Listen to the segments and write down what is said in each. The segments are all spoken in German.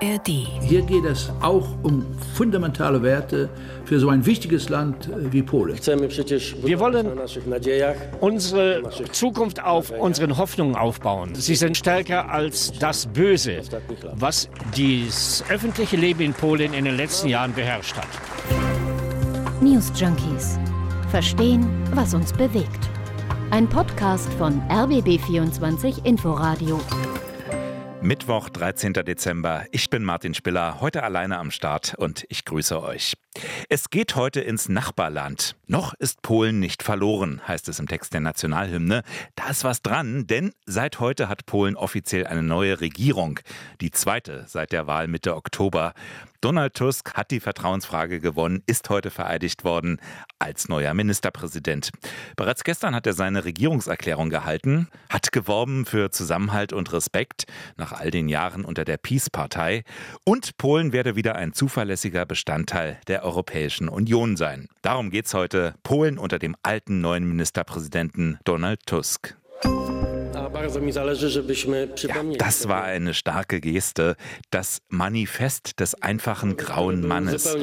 ARD. Hier geht es auch um fundamentale Werte für so ein wichtiges Land äh, wie Polen. Wir wollen unsere Zukunft auf unseren Hoffnungen aufbauen. Sie sind stärker als das Böse, was das öffentliche Leben in Polen in den letzten Jahren beherrscht hat. News Junkies. Verstehen, was uns bewegt. Ein Podcast von RBB24 Inforadio. Mittwoch, 13. Dezember. Ich bin Martin Spiller, heute alleine am Start und ich grüße euch. Es geht heute ins Nachbarland. Noch ist Polen nicht verloren, heißt es im Text der Nationalhymne. Da ist was dran, denn seit heute hat Polen offiziell eine neue Regierung. Die zweite seit der Wahl Mitte Oktober. Donald Tusk hat die Vertrauensfrage gewonnen, ist heute vereidigt worden als neuer Ministerpräsident. Bereits gestern hat er seine Regierungserklärung gehalten, hat geworben für Zusammenhalt und Respekt nach all den Jahren unter der Peace-Partei und Polen werde wieder ein zuverlässiger Bestandteil der Europäischen Union sein. Darum geht es heute Polen unter dem alten neuen Ministerpräsidenten Donald Tusk. Ja, das war eine starke Geste, das Manifest des einfachen grauen Mannes.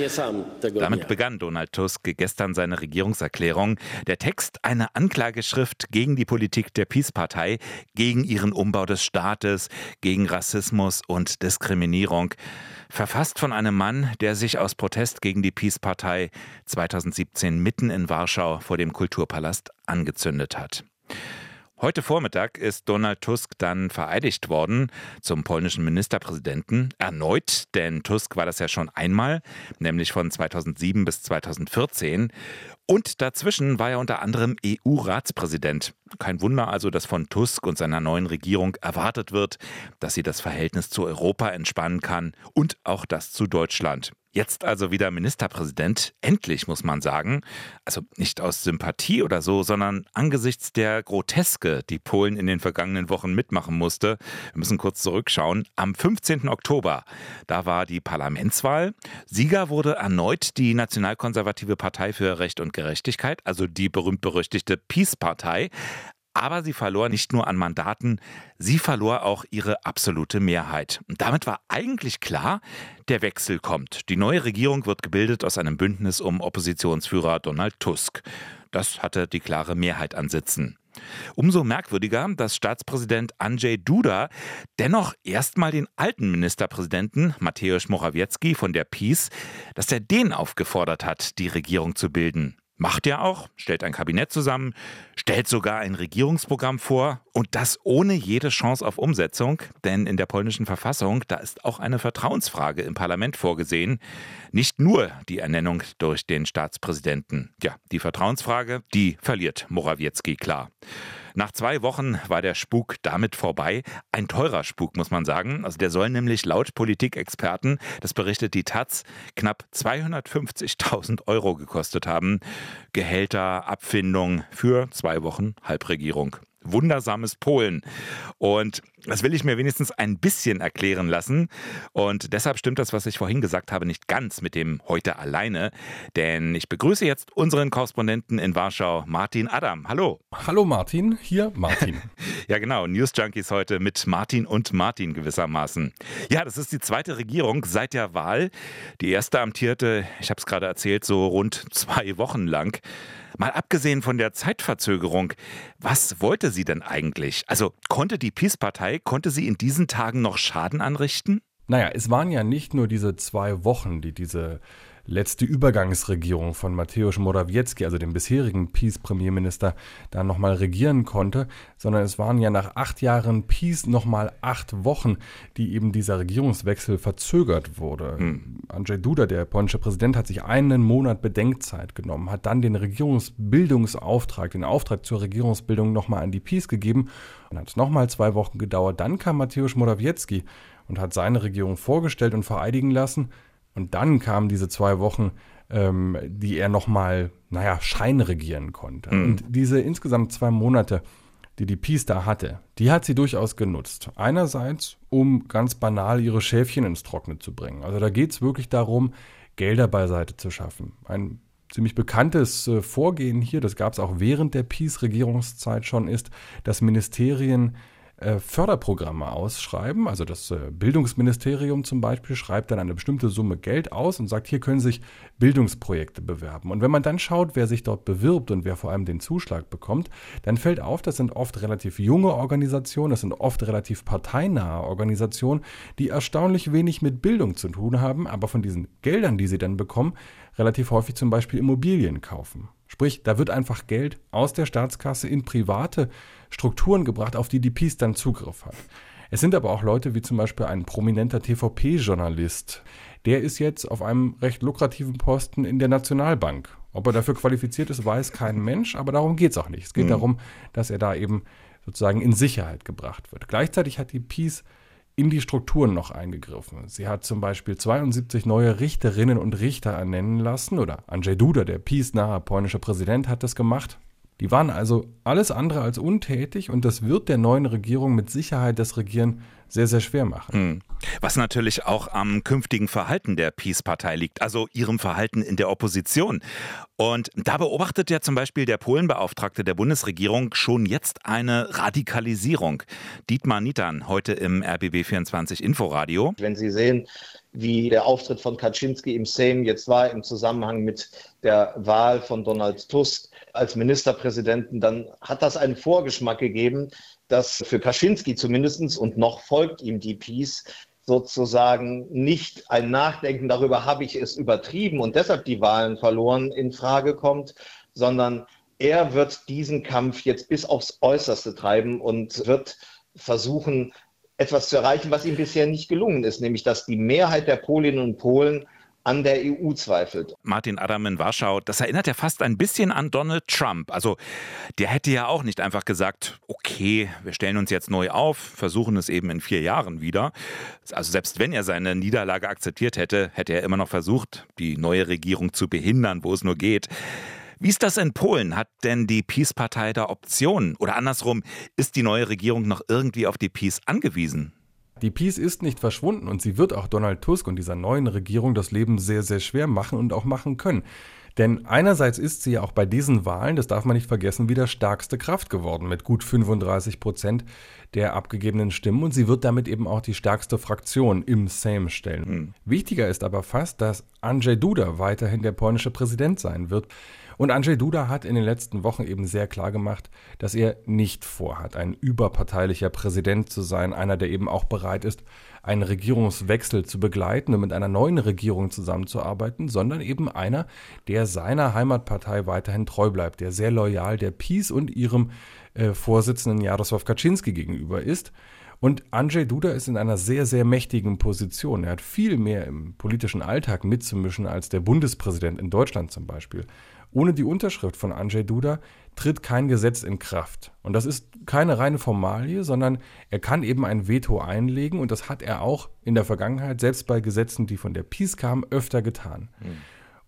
Damit begann Donald Tusk gestern seine Regierungserklärung. Der Text eine Anklageschrift gegen die Politik der Peace-Partei, gegen ihren Umbau des Staates, gegen Rassismus und Diskriminierung. Verfasst von einem Mann, der sich aus Protest gegen die Peace-Partei 2017 mitten in Warschau vor dem Kulturpalast angezündet hat. Heute Vormittag ist Donald Tusk dann vereidigt worden zum polnischen Ministerpräsidenten. Erneut, denn Tusk war das ja schon einmal, nämlich von 2007 bis 2014. Und dazwischen war er unter anderem EU-Ratspräsident. Kein Wunder also, dass von Tusk und seiner neuen Regierung erwartet wird, dass sie das Verhältnis zu Europa entspannen kann und auch das zu Deutschland. Jetzt also wieder Ministerpräsident. Endlich, muss man sagen. Also nicht aus Sympathie oder so, sondern angesichts der Groteske, die Polen in den vergangenen Wochen mitmachen musste. Wir müssen kurz zurückschauen. Am 15. Oktober, da war die Parlamentswahl. Sieger wurde erneut die nationalkonservative Partei für Recht und Gerechtigkeit, also die berühmt-berüchtigte Peace-Partei. Aber sie verlor nicht nur an Mandaten, sie verlor auch ihre absolute Mehrheit. Und damit war eigentlich klar, der Wechsel kommt. Die neue Regierung wird gebildet aus einem Bündnis um Oppositionsführer Donald Tusk. Das hatte die klare Mehrheit an Sitzen. Umso merkwürdiger, dass Staatspräsident Andrzej Duda dennoch erstmal den alten Ministerpräsidenten Mateusz Morawiecki von der PiS, dass er den aufgefordert hat, die Regierung zu bilden. Macht er auch, stellt ein Kabinett zusammen, stellt sogar ein Regierungsprogramm vor und das ohne jede Chance auf Umsetzung, denn in der polnischen Verfassung, da ist auch eine Vertrauensfrage im Parlament vorgesehen, nicht nur die Ernennung durch den Staatspräsidenten. Ja, die Vertrauensfrage, die verliert Morawiecki klar. Nach zwei Wochen war der Spuk damit vorbei. Ein teurer Spuk, muss man sagen. Also der soll nämlich laut Politikexperten, das berichtet die Taz, knapp 250.000 Euro gekostet haben. Gehälter, Abfindung für zwei Wochen Halbregierung wundersames Polen. Und das will ich mir wenigstens ein bisschen erklären lassen. Und deshalb stimmt das, was ich vorhin gesagt habe, nicht ganz mit dem heute alleine. Denn ich begrüße jetzt unseren Korrespondenten in Warschau, Martin Adam. Hallo. Hallo Martin, hier Martin. ja genau, News Junkies heute mit Martin und Martin gewissermaßen. Ja, das ist die zweite Regierung seit der Wahl. Die erste amtierte, ich habe es gerade erzählt, so rund zwei Wochen lang. Mal abgesehen von der Zeitverzögerung, was wollte sie denn eigentlich? Also konnte die Peace-Partei, konnte sie in diesen Tagen noch Schaden anrichten? Naja, es waren ja nicht nur diese zwei Wochen, die diese letzte Übergangsregierung von Mateusz Morawiecki, also dem bisherigen Peace-Premierminister, da nochmal regieren konnte, sondern es waren ja nach acht Jahren Peace nochmal acht Wochen, die eben dieser Regierungswechsel verzögert wurde. Hm. Andrzej Duda, der polnische Präsident, hat sich einen Monat Bedenkzeit genommen, hat dann den Regierungsbildungsauftrag, den Auftrag zur Regierungsbildung nochmal an die Peace gegeben und hat es nochmal zwei Wochen gedauert. Dann kam Mateusz Morawiecki und hat seine Regierung vorgestellt und vereidigen lassen. Und dann kamen diese zwei Wochen, ähm, die er nochmal, naja, scheinregieren konnte. Mhm. Und diese insgesamt zwei Monate, die die Peace da hatte, die hat sie durchaus genutzt. Einerseits, um ganz banal ihre Schäfchen ins Trockene zu bringen. Also da geht es wirklich darum, Gelder beiseite zu schaffen. Ein ziemlich bekanntes äh, Vorgehen hier, das gab es auch während der Peace-Regierungszeit schon, ist, dass Ministerien äh, Förderprogramme ausschreiben. Also das äh, Bildungsministerium zum Beispiel schreibt dann eine bestimmte Summe Geld aus und sagt, hier können sich Bildungsprojekte bewerben. Und wenn man dann schaut, wer sich dort bewirbt und wer vor allem den Zuschlag bekommt, dann fällt auf, das sind oft relativ junge Organisationen, das sind oft relativ parteinahe Organisationen, die erstaunlich wenig mit Bildung zu tun haben, aber von diesen Geldern, die sie dann bekommen, relativ häufig zum Beispiel Immobilien kaufen. Sprich, da wird einfach Geld aus der Staatskasse in private Strukturen gebracht, auf die die Peace dann Zugriff hat. Es sind aber auch Leute wie zum Beispiel ein prominenter TVP-Journalist. Der ist jetzt auf einem recht lukrativen Posten in der Nationalbank. Ob er dafür qualifiziert ist, weiß kein Mensch, aber darum geht es auch nicht. Es geht mhm. darum, dass er da eben sozusagen in Sicherheit gebracht wird. Gleichzeitig hat die Peace in die Strukturen noch eingegriffen. Sie hat zum Beispiel 72 neue Richterinnen und Richter ernennen lassen, oder Andrzej Duda, der peace-nahe polnische Präsident, hat das gemacht. Die waren also alles andere als untätig und das wird der neuen Regierung mit Sicherheit das Regieren sehr, sehr schwer machen. Hm. Was natürlich auch am künftigen Verhalten der Peace-Partei liegt, also ihrem Verhalten in der Opposition. Und da beobachtet ja zum Beispiel der Polenbeauftragte der Bundesregierung schon jetzt eine Radikalisierung. Dietmar Nitan heute im RBB24 Inforadio. Wenn Sie sehen, wie der Auftritt von Kaczynski im Sejm jetzt war im Zusammenhang mit der Wahl von Donald Tusk als Ministerpräsidenten, dann hat das einen Vorgeschmack gegeben, dass für Kaczynski zumindest und noch folgt ihm die Peace sozusagen nicht ein Nachdenken darüber, habe ich es übertrieben und deshalb die Wahlen verloren, in Frage kommt, sondern er wird diesen Kampf jetzt bis aufs Äußerste treiben und wird versuchen, etwas zu erreichen, was ihm bisher nicht gelungen ist, nämlich dass die Mehrheit der Polinnen und Polen an der EU zweifelt. Martin Adam in Warschau, das erinnert ja fast ein bisschen an Donald Trump. Also der hätte ja auch nicht einfach gesagt, okay, wir stellen uns jetzt neu auf, versuchen es eben in vier Jahren wieder. Also selbst wenn er seine Niederlage akzeptiert hätte, hätte er immer noch versucht, die neue Regierung zu behindern, wo es nur geht. Wie ist das in Polen? Hat denn die Peace-Partei da Optionen? Oder andersrum, ist die neue Regierung noch irgendwie auf die Peace angewiesen? Die Peace ist nicht verschwunden und sie wird auch Donald Tusk und dieser neuen Regierung das Leben sehr, sehr schwer machen und auch machen können. Denn einerseits ist sie ja auch bei diesen Wahlen, das darf man nicht vergessen, wieder stärkste Kraft geworden mit gut 35 Prozent der abgegebenen Stimmen und sie wird damit eben auch die stärkste Fraktion im Sejm stellen. Hm. Wichtiger ist aber fast, dass Andrzej Duda weiterhin der polnische Präsident sein wird. Und Andrzej Duda hat in den letzten Wochen eben sehr klar gemacht, dass er nicht vorhat, ein überparteilicher Präsident zu sein, einer, der eben auch bereit ist, einen Regierungswechsel zu begleiten und mit einer neuen Regierung zusammenzuarbeiten, sondern eben einer, der seiner Heimatpartei weiterhin treu bleibt, der sehr loyal der Peace und ihrem äh, Vorsitzenden Jaroslaw Kaczynski gegenüber ist. Und Andrzej Duda ist in einer sehr, sehr mächtigen Position. Er hat viel mehr im politischen Alltag mitzumischen als der Bundespräsident in Deutschland zum Beispiel. Ohne die Unterschrift von Andrzej Duda tritt kein Gesetz in Kraft. Und das ist keine reine Formalie, sondern er kann eben ein Veto einlegen und das hat er auch in der Vergangenheit, selbst bei Gesetzen, die von der Peace kamen, öfter getan. Mhm.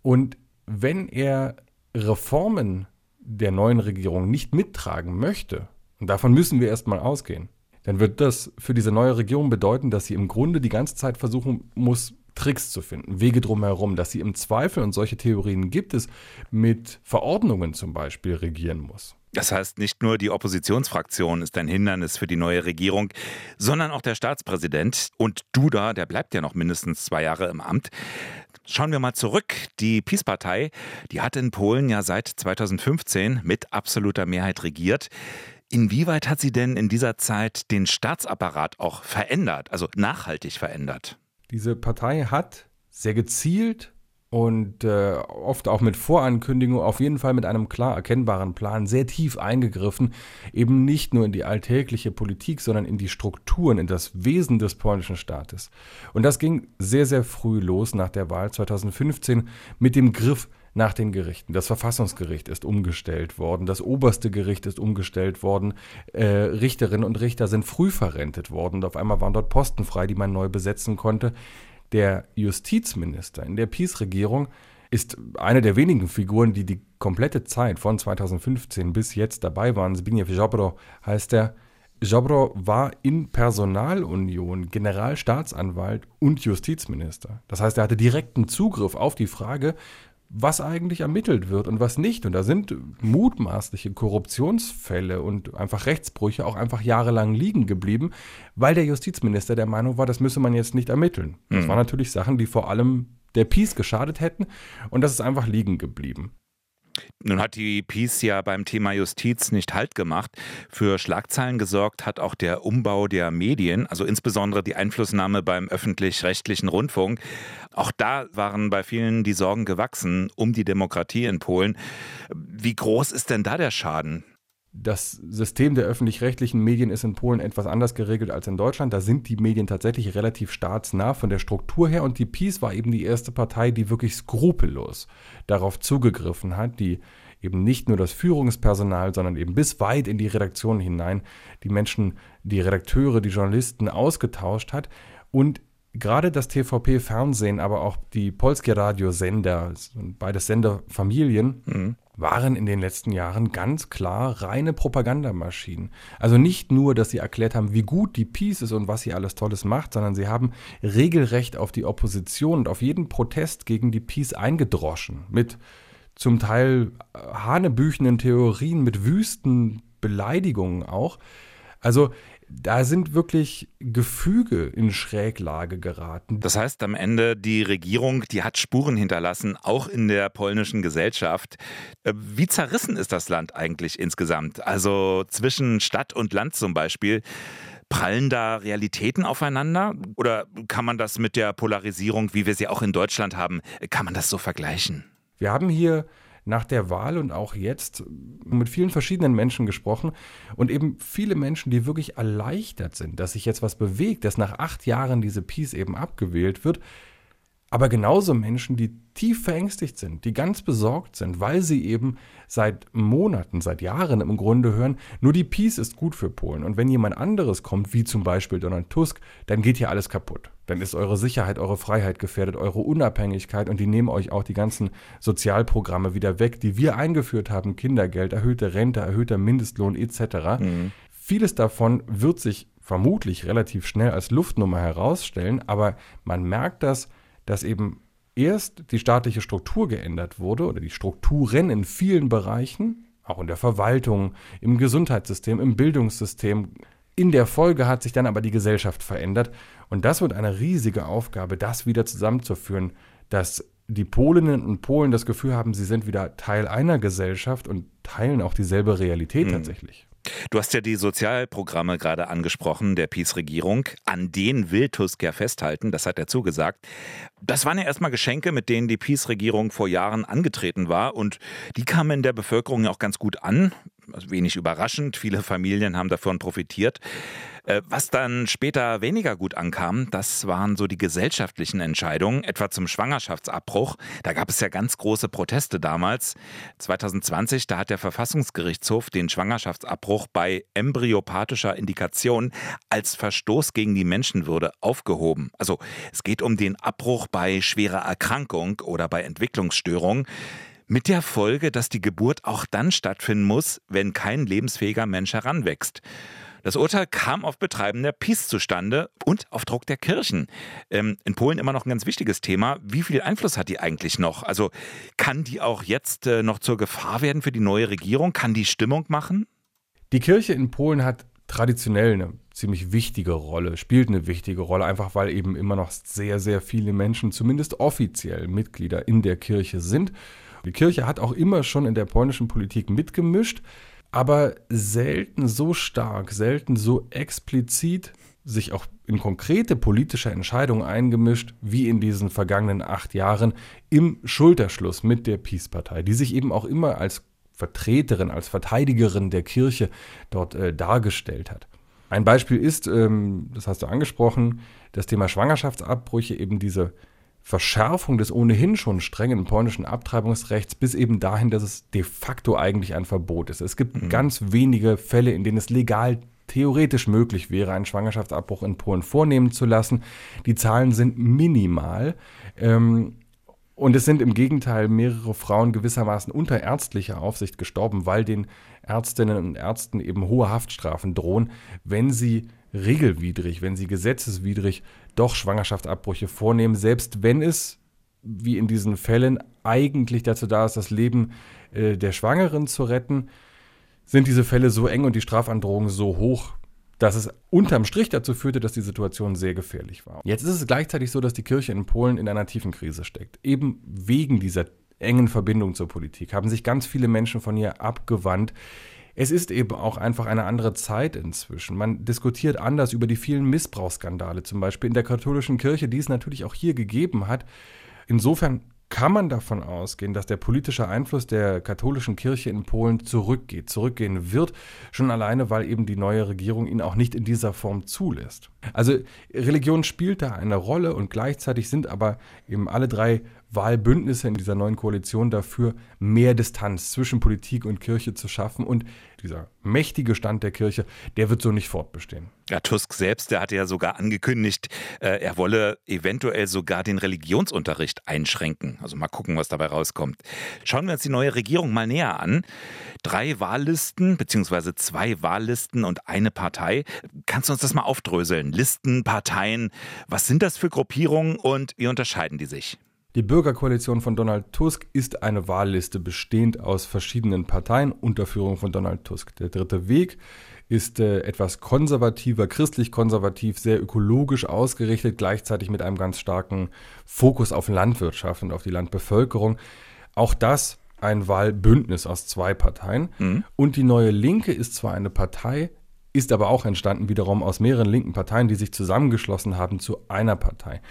Und wenn er Reformen der neuen Regierung nicht mittragen möchte, und davon müssen wir erstmal ausgehen, dann wird das für diese neue Regierung bedeuten, dass sie im Grunde die ganze Zeit versuchen muss, Tricks zu finden, Wege drumherum, dass sie im Zweifel, und solche Theorien gibt es, mit Verordnungen zum Beispiel regieren muss. Das heißt, nicht nur die Oppositionsfraktion ist ein Hindernis für die neue Regierung, sondern auch der Staatspräsident. Und Duda, der bleibt ja noch mindestens zwei Jahre im Amt. Schauen wir mal zurück. Die PiS-Partei, die hat in Polen ja seit 2015 mit absoluter Mehrheit regiert. Inwieweit hat sie denn in dieser Zeit den Staatsapparat auch verändert, also nachhaltig verändert? Diese Partei hat sehr gezielt und äh, oft auch mit Vorankündigung, auf jeden Fall mit einem klar erkennbaren Plan, sehr tief eingegriffen, eben nicht nur in die alltägliche Politik, sondern in die Strukturen, in das Wesen des polnischen Staates. Und das ging sehr, sehr früh los nach der Wahl 2015 mit dem Griff nach den Gerichten. Das Verfassungsgericht ist umgestellt worden, das oberste Gericht ist umgestellt worden, äh, Richterinnen und Richter sind früh verrentet worden und auf einmal waren dort Posten frei, die man neu besetzen konnte. Der Justizminister in der PiS-Regierung ist eine der wenigen Figuren, die die komplette Zeit von 2015 bis jetzt dabei waren. Zbigniew Ziobro heißt er. Ziobro war in Personalunion Generalstaatsanwalt und Justizminister. Das heißt, er hatte direkten Zugriff auf die Frage, was eigentlich ermittelt wird und was nicht. Und da sind mutmaßliche Korruptionsfälle und einfach Rechtsbrüche auch einfach jahrelang liegen geblieben, weil der Justizminister der Meinung war, das müsse man jetzt nicht ermitteln. Das mhm. waren natürlich Sachen, die vor allem der Peace geschadet hätten und das ist einfach liegen geblieben. Nun hat die Peace ja beim Thema Justiz nicht Halt gemacht. Für Schlagzeilen gesorgt hat auch der Umbau der Medien, also insbesondere die Einflussnahme beim öffentlich-rechtlichen Rundfunk. Auch da waren bei vielen die Sorgen gewachsen um die Demokratie in Polen. Wie groß ist denn da der Schaden? Das System der öffentlich-rechtlichen Medien ist in Polen etwas anders geregelt als in Deutschland. Da sind die Medien tatsächlich relativ staatsnah von der Struktur her. Und die PiS war eben die erste Partei, die wirklich skrupellos darauf zugegriffen hat, die eben nicht nur das Führungspersonal, sondern eben bis weit in die Redaktion hinein die Menschen, die Redakteure, die Journalisten ausgetauscht hat. Und gerade das TVP-Fernsehen, aber auch die Polskie Radiosender, beides Senderfamilien, mhm waren in den letzten Jahren ganz klar reine Propagandamaschinen. Also nicht nur, dass sie erklärt haben, wie gut die Peace ist und was sie alles Tolles macht, sondern sie haben regelrecht auf die Opposition und auf jeden Protest gegen die Peace eingedroschen. Mit zum Teil hanebüchenden Theorien, mit wüsten Beleidigungen auch. Also da sind wirklich Gefüge in Schräglage geraten. Das heißt am Ende, die Regierung, die hat Spuren hinterlassen, auch in der polnischen Gesellschaft. Äh, wie zerrissen ist das Land eigentlich insgesamt? Also zwischen Stadt und Land zum Beispiel. Prallen da Realitäten aufeinander? Oder kann man das mit der Polarisierung, wie wir sie auch in Deutschland haben, kann man das so vergleichen? Wir haben hier nach der Wahl und auch jetzt mit vielen verschiedenen Menschen gesprochen und eben viele Menschen, die wirklich erleichtert sind, dass sich jetzt was bewegt, dass nach acht Jahren diese Peace eben abgewählt wird. Aber genauso Menschen, die tief verängstigt sind, die ganz besorgt sind, weil sie eben seit Monaten, seit Jahren im Grunde hören, nur die Peace ist gut für Polen. Und wenn jemand anderes kommt, wie zum Beispiel Donald Tusk, dann geht hier alles kaputt. Dann ist eure Sicherheit, eure Freiheit gefährdet, eure Unabhängigkeit und die nehmen euch auch die ganzen Sozialprogramme wieder weg, die wir eingeführt haben, Kindergeld, erhöhte Rente, erhöhter Mindestlohn etc. Mhm. Vieles davon wird sich vermutlich relativ schnell als Luftnummer herausstellen, aber man merkt das, dass eben erst die staatliche Struktur geändert wurde oder die Strukturen in vielen Bereichen, auch in der Verwaltung, im Gesundheitssystem, im Bildungssystem. In der Folge hat sich dann aber die Gesellschaft verändert und das wird eine riesige Aufgabe, das wieder zusammenzuführen, dass die Polinnen und Polen das Gefühl haben, sie sind wieder Teil einer Gesellschaft und teilen auch dieselbe Realität mhm. tatsächlich. Du hast ja die Sozialprogramme gerade angesprochen der PiS-Regierung. An denen will Tusk ja festhalten, das hat er zugesagt. Das waren ja erstmal Geschenke, mit denen die PiS-Regierung vor Jahren angetreten war und die kamen in der Bevölkerung ja auch ganz gut an. Also wenig überraschend, viele Familien haben davon profitiert. Äh, was dann später weniger gut ankam, das waren so die gesellschaftlichen Entscheidungen, etwa zum Schwangerschaftsabbruch. Da gab es ja ganz große Proteste damals. 2020, da hat der Verfassungsgerichtshof den Schwangerschaftsabbruch bei embryopathischer Indikation als Verstoß gegen die Menschenwürde aufgehoben. Also es geht um den Abbruch bei schwerer Erkrankung oder bei Entwicklungsstörungen. Mit der Folge, dass die Geburt auch dann stattfinden muss, wenn kein lebensfähiger Mensch heranwächst. Das Urteil kam auf Betreiben der PiS zustande und auf Druck der Kirchen. Ähm, in Polen immer noch ein ganz wichtiges Thema. Wie viel Einfluss hat die eigentlich noch? Also kann die auch jetzt äh, noch zur Gefahr werden für die neue Regierung? Kann die Stimmung machen? Die Kirche in Polen hat traditionell eine ziemlich wichtige Rolle, spielt eine wichtige Rolle, einfach weil eben immer noch sehr, sehr viele Menschen, zumindest offiziell Mitglieder in der Kirche sind. Die Kirche hat auch immer schon in der polnischen Politik mitgemischt aber selten so stark, selten so explizit sich auch in konkrete politische Entscheidungen eingemischt, wie in diesen vergangenen acht Jahren im Schulterschluss mit der Peace-Partei, die sich eben auch immer als Vertreterin, als Verteidigerin der Kirche dort äh, dargestellt hat. Ein Beispiel ist, ähm, das hast du angesprochen, das Thema Schwangerschaftsabbrüche, eben diese Verschärfung des ohnehin schon strengen polnischen Abtreibungsrechts bis eben dahin, dass es de facto eigentlich ein Verbot ist. Es gibt mhm. ganz wenige Fälle, in denen es legal theoretisch möglich wäre, einen Schwangerschaftsabbruch in Polen vornehmen zu lassen. Die Zahlen sind minimal. Ähm, und es sind im Gegenteil mehrere Frauen gewissermaßen unter ärztlicher Aufsicht gestorben, weil den Ärztinnen und Ärzten eben hohe Haftstrafen drohen, wenn sie regelwidrig, wenn sie gesetzeswidrig doch Schwangerschaftsabbrüche vornehmen, selbst wenn es wie in diesen Fällen eigentlich dazu da ist, das Leben äh, der Schwangeren zu retten, sind diese Fälle so eng und die Strafandrohungen so hoch, dass es unterm Strich dazu führte, dass die Situation sehr gefährlich war. Jetzt ist es gleichzeitig so, dass die Kirche in Polen in einer tiefen Krise steckt. Eben wegen dieser engen Verbindung zur Politik haben sich ganz viele Menschen von ihr abgewandt. Es ist eben auch einfach eine andere Zeit inzwischen. Man diskutiert anders über die vielen Missbrauchsskandale, zum Beispiel in der katholischen Kirche, die es natürlich auch hier gegeben hat. Insofern kann man davon ausgehen, dass der politische Einfluss der katholischen Kirche in Polen zurückgeht, zurückgehen wird, schon alleine, weil eben die neue Regierung ihn auch nicht in dieser Form zulässt. Also Religion spielt da eine Rolle und gleichzeitig sind aber eben alle drei Wahlbündnisse in dieser neuen Koalition dafür, mehr Distanz zwischen Politik und Kirche zu schaffen. Und dieser mächtige Stand der Kirche, der wird so nicht fortbestehen. Ja, Tusk selbst, der hatte ja sogar angekündigt, äh, er wolle eventuell sogar den Religionsunterricht einschränken. Also mal gucken, was dabei rauskommt. Schauen wir uns die neue Regierung mal näher an. Drei Wahllisten, beziehungsweise zwei Wahllisten und eine Partei. Kannst du uns das mal aufdröseln? Listen, Parteien, was sind das für Gruppierungen und wie unterscheiden die sich? Die Bürgerkoalition von Donald Tusk ist eine Wahlliste bestehend aus verschiedenen Parteien unter Führung von Donald Tusk. Der dritte Weg ist äh, etwas konservativer, christlich-konservativ, sehr ökologisch ausgerichtet, gleichzeitig mit einem ganz starken Fokus auf Landwirtschaft und auf die Landbevölkerung. Auch das ein Wahlbündnis aus zwei Parteien. Mhm. Und die neue Linke ist zwar eine Partei, ist aber auch entstanden wiederum aus mehreren linken Parteien, die sich zusammengeschlossen haben zu einer Partei.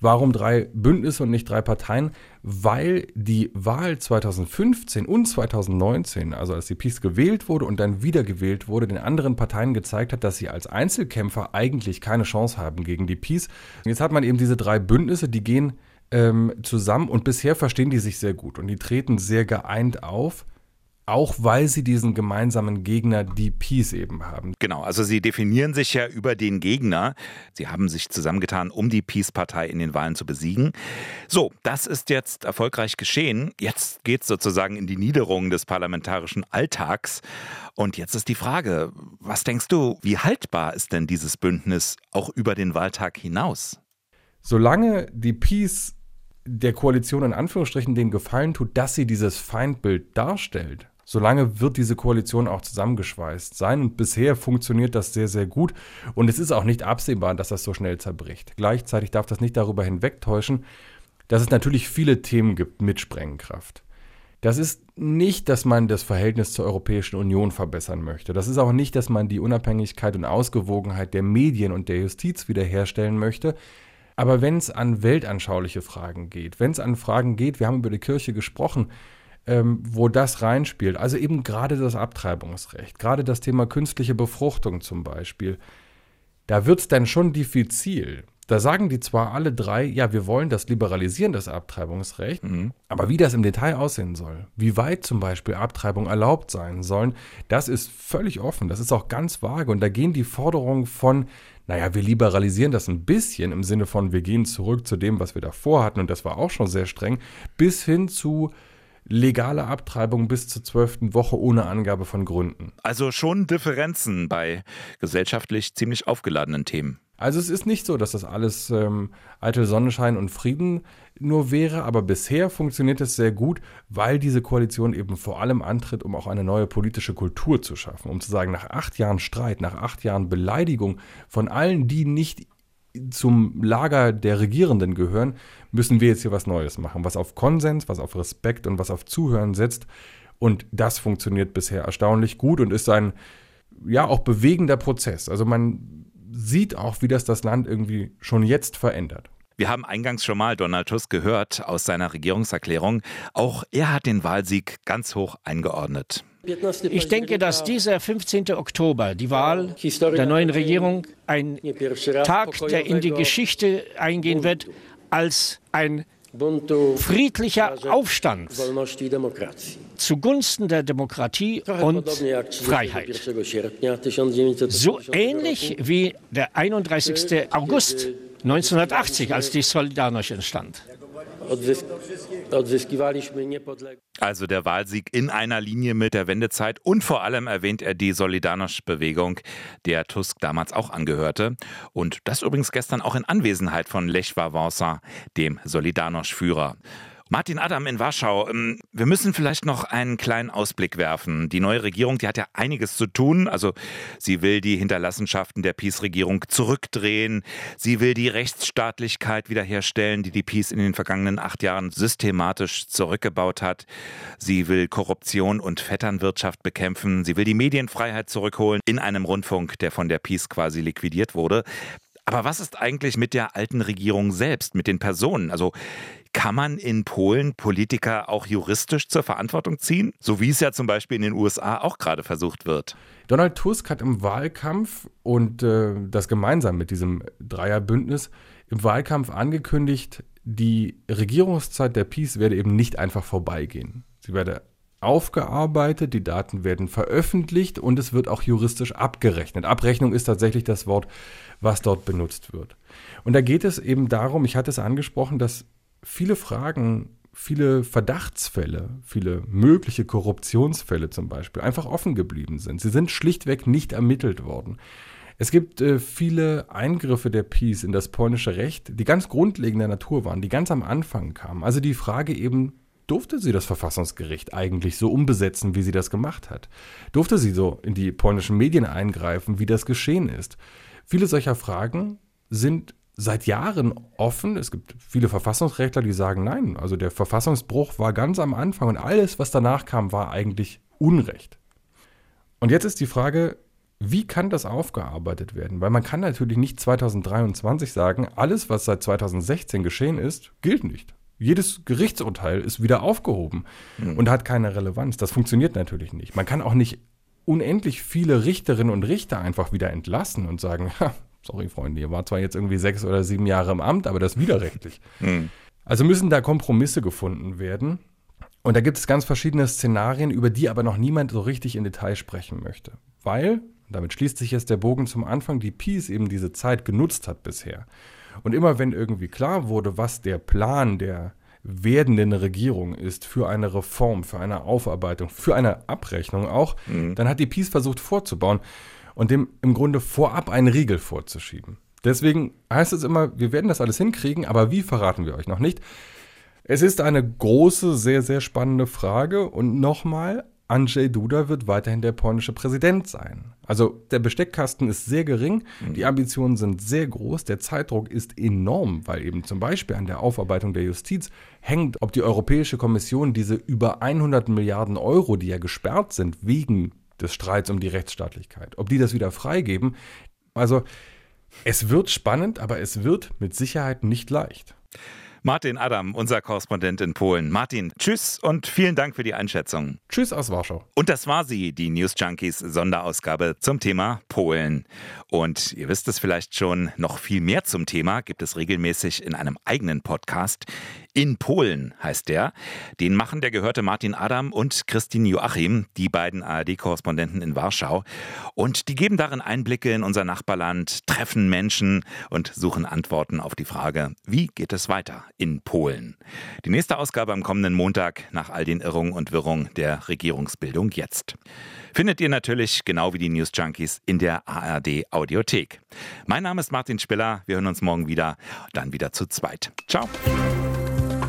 Warum drei Bündnisse und nicht drei Parteien? Weil die Wahl 2015 und 2019, also als die PiS gewählt wurde und dann wieder gewählt wurde, den anderen Parteien gezeigt hat, dass sie als Einzelkämpfer eigentlich keine Chance haben gegen die PiS. Jetzt hat man eben diese drei Bündnisse, die gehen ähm, zusammen und bisher verstehen die sich sehr gut und die treten sehr geeint auf auch weil sie diesen gemeinsamen Gegner, die Peace eben haben. Genau, also sie definieren sich ja über den Gegner. Sie haben sich zusammengetan, um die Peace-Partei in den Wahlen zu besiegen. So, das ist jetzt erfolgreich geschehen. Jetzt geht es sozusagen in die Niederung des parlamentarischen Alltags. Und jetzt ist die Frage, was denkst du, wie haltbar ist denn dieses Bündnis auch über den Wahltag hinaus? Solange die Peace der Koalition in Anführungsstrichen den Gefallen tut, dass sie dieses Feindbild darstellt, solange wird diese Koalition auch zusammengeschweißt sein. Und bisher funktioniert das sehr, sehr gut. Und es ist auch nicht absehbar, dass das so schnell zerbricht. Gleichzeitig darf das nicht darüber hinwegtäuschen, dass es natürlich viele Themen gibt mit Sprengkraft. Das ist nicht, dass man das Verhältnis zur Europäischen Union verbessern möchte. Das ist auch nicht, dass man die Unabhängigkeit und Ausgewogenheit der Medien und der Justiz wiederherstellen möchte. Aber wenn es an weltanschauliche Fragen geht, wenn es an Fragen geht, wir haben über die Kirche gesprochen, ähm, wo das reinspielt. Also eben gerade das Abtreibungsrecht, gerade das Thema künstliche Befruchtung zum Beispiel. Da wird es dann schon diffizil. Da sagen die zwar alle drei, ja, wir wollen das liberalisieren, das Abtreibungsrecht, mhm. aber wie das im Detail aussehen soll, wie weit zum Beispiel Abtreibung erlaubt sein sollen, das ist völlig offen, das ist auch ganz vage und da gehen die Forderungen von, naja, wir liberalisieren das ein bisschen im Sinne von, wir gehen zurück zu dem, was wir davor hatten und das war auch schon sehr streng, bis hin zu, legale Abtreibung bis zur zwölften Woche ohne Angabe von Gründen. Also schon Differenzen bei gesellschaftlich ziemlich aufgeladenen Themen. Also es ist nicht so, dass das alles ähm, eitel Sonnenschein und Frieden nur wäre, aber bisher funktioniert es sehr gut, weil diese Koalition eben vor allem antritt, um auch eine neue politische Kultur zu schaffen, um zu sagen, nach acht Jahren Streit, nach acht Jahren Beleidigung von allen, die nicht zum Lager der Regierenden gehören, müssen wir jetzt hier was Neues machen, was auf Konsens, was auf Respekt und was auf Zuhören setzt. Und das funktioniert bisher erstaunlich gut und ist ein, ja, auch bewegender Prozess. Also man sieht auch, wie das das Land irgendwie schon jetzt verändert. Wir haben eingangs schon mal Donald Tusk gehört aus seiner Regierungserklärung. Auch er hat den Wahlsieg ganz hoch eingeordnet. Ich denke, dass dieser 15. Oktober, die Wahl der neuen Regierung, ein Tag, der in die Geschichte eingehen wird als ein friedlicher Aufstand zugunsten der Demokratie und Freiheit. So ähnlich wie der 31. August 1980, als die Solidarność entstand. Also der Wahlsieg in einer Linie mit der Wendezeit und vor allem erwähnt er die Solidarność-Bewegung, der Tusk damals auch angehörte. Und das übrigens gestern auch in Anwesenheit von Lech Wałęsa, dem Solidarność-Führer. Martin Adam in Warschau, ähm, wir müssen vielleicht noch einen kleinen Ausblick werfen. Die neue Regierung, die hat ja einiges zu tun. Also sie will die Hinterlassenschaften der Peace-Regierung zurückdrehen. Sie will die Rechtsstaatlichkeit wiederherstellen, die die Peace in den vergangenen acht Jahren systematisch zurückgebaut hat. Sie will Korruption und Vetternwirtschaft bekämpfen. Sie will die Medienfreiheit zurückholen in einem Rundfunk, der von der Peace quasi liquidiert wurde. Aber was ist eigentlich mit der alten Regierung selbst, mit den Personen? Also kann man in Polen Politiker auch juristisch zur Verantwortung ziehen? So wie es ja zum Beispiel in den USA auch gerade versucht wird. Donald Tusk hat im Wahlkampf und äh, das gemeinsam mit diesem Dreierbündnis im Wahlkampf angekündigt, die Regierungszeit der Peace werde eben nicht einfach vorbeigehen. Sie werde aufgearbeitet, die Daten werden veröffentlicht und es wird auch juristisch abgerechnet. Abrechnung ist tatsächlich das Wort, was dort benutzt wird. Und da geht es eben darum, ich hatte es angesprochen, dass viele Fragen, viele Verdachtsfälle, viele mögliche Korruptionsfälle zum Beispiel einfach offen geblieben sind. Sie sind schlichtweg nicht ermittelt worden. Es gibt äh, viele Eingriffe der Peace in das polnische Recht, die ganz grundlegender Natur waren, die ganz am Anfang kamen. Also die Frage eben, durfte sie das Verfassungsgericht eigentlich so umbesetzen, wie sie das gemacht hat? Durfte sie so in die polnischen Medien eingreifen, wie das geschehen ist? Viele solcher Fragen sind seit Jahren offen. Es gibt viele Verfassungsrechtler, die sagen, nein, also der Verfassungsbruch war ganz am Anfang und alles, was danach kam, war eigentlich Unrecht. Und jetzt ist die Frage, wie kann das aufgearbeitet werden? Weil man kann natürlich nicht 2023 sagen, alles, was seit 2016 geschehen ist, gilt nicht. Jedes Gerichtsurteil ist wieder aufgehoben mhm. und hat keine Relevanz. Das funktioniert natürlich nicht. Man kann auch nicht unendlich viele Richterinnen und Richter einfach wieder entlassen und sagen, sorry Freunde, ihr war zwar jetzt irgendwie sechs oder sieben Jahre im Amt, aber das ist widerrechtlich. Hm. Also müssen da Kompromisse gefunden werden. Und da gibt es ganz verschiedene Szenarien, über die aber noch niemand so richtig in Detail sprechen möchte. Weil, damit schließt sich jetzt der Bogen zum Anfang, die Peace eben diese Zeit genutzt hat bisher. Und immer wenn irgendwie klar wurde, was der Plan der werdenden Regierung ist für eine Reform, für eine Aufarbeitung, für eine Abrechnung auch, mhm. dann hat die Peace versucht vorzubauen und dem im Grunde vorab einen Riegel vorzuschieben. Deswegen heißt es immer, wir werden das alles hinkriegen, aber wie verraten wir euch noch nicht. Es ist eine große, sehr, sehr spannende Frage und nochmal, Andrzej Duda wird weiterhin der polnische Präsident sein. Also der Besteckkasten ist sehr gering, mhm. die Ambitionen sind sehr groß, der Zeitdruck ist enorm, weil eben zum Beispiel an der Aufarbeitung der Justiz hängt, ob die Europäische Kommission diese über 100 Milliarden Euro, die ja gesperrt sind wegen des Streits um die Rechtsstaatlichkeit. Ob die das wieder freigeben, also es wird spannend, aber es wird mit Sicherheit nicht leicht. Martin Adam, unser Korrespondent in Polen. Martin, tschüss und vielen Dank für die Einschätzung. Tschüss aus Warschau. Und das war sie, die News Junkies Sonderausgabe zum Thema Polen. Und ihr wisst es vielleicht schon, noch viel mehr zum Thema gibt es regelmäßig in einem eigenen Podcast. In Polen heißt der. Den machen der gehörte Martin Adam und Christine Joachim, die beiden ARD-Korrespondenten in Warschau. Und die geben darin Einblicke in unser Nachbarland, treffen Menschen und suchen Antworten auf die Frage, wie geht es weiter in Polen? Die nächste Ausgabe am kommenden Montag nach all den Irrungen und Wirrungen der Regierungsbildung jetzt. Findet ihr natürlich, genau wie die News Junkies, in der ARD Audiothek. Mein Name ist Martin Spiller. Wir hören uns morgen wieder, dann wieder zu zweit. Ciao.